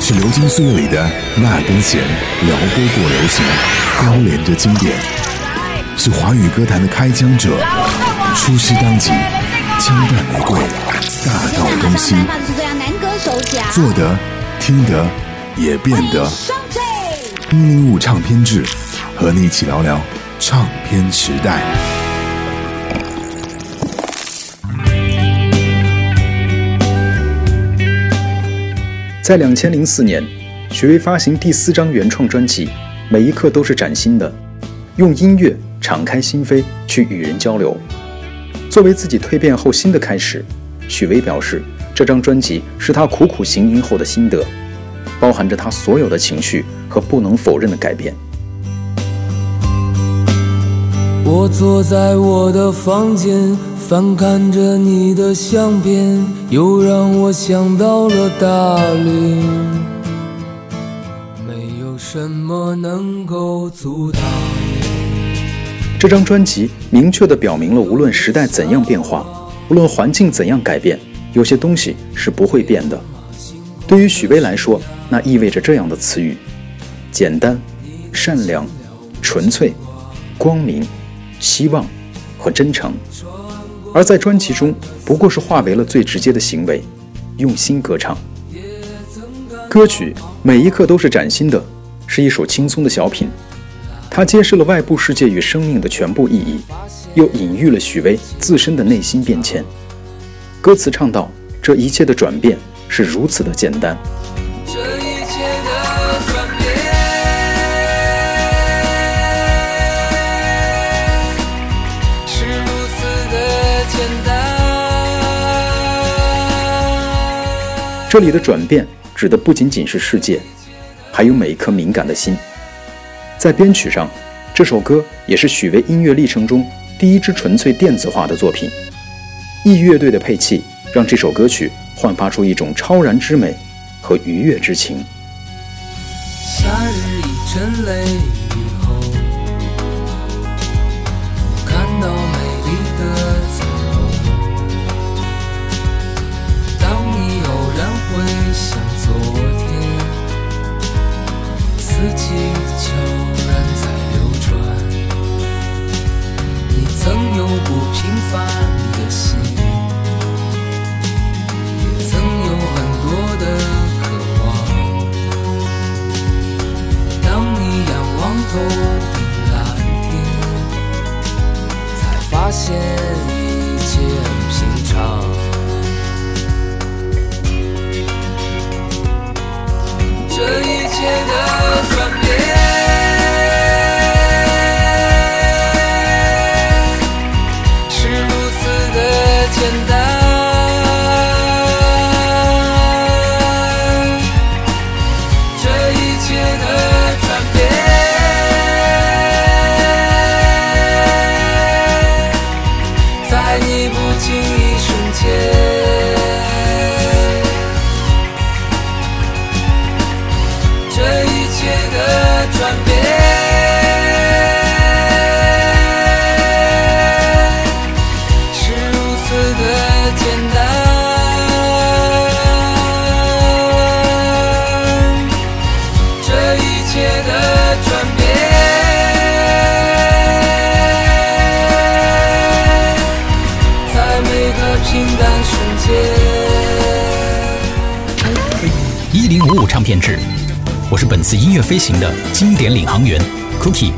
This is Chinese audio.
是流金岁月里的那根弦，撩拨过流行，勾连着经典；是华语歌坛的开疆者，出师当即，枪弹玫瑰，大道东西，做得、听得、也变得。一零五唱片制，和你一起聊聊唱片时代。在两千零四年，许巍发行第四张原创专辑《每一刻都是崭新的》，用音乐敞开心扉去与人交流。作为自己蜕变后新的开始，许巍表示，这张专辑是他苦苦行吟后的心得，包含着他所有的情绪和不能否认的改变。我坐在我的房间。翻看着你的相片，又让我想到了大理。没有什么能够阻挡。这张专辑明确地表明了，无论时代怎样变化，无论环境怎样改变，有些东西是不会变的。对于许巍来说，那意味着这样的词语：简单、善良、纯粹、光明、希望和真诚。而在专辑中，不过是化为了最直接的行为，用心歌唱。歌曲每一刻都是崭新的，是一首轻松的小品。它揭示了外部世界与生命的全部意义，又隐喻了许巍自身的内心变迁。歌词唱到：“这一切的转变是如此的简单。”这里的转变指的不仅仅是世界，还有每一颗敏感的心。在编曲上，这首歌也是许巍音乐历程中第一支纯粹电子化的作品。E 乐队的配器让这首歌曲焕发出一种超然之美和愉悦之情。夏日已沉泪。发现一切很平常。五唱片制，我是本次音乐飞行的经典领航员 Cookie。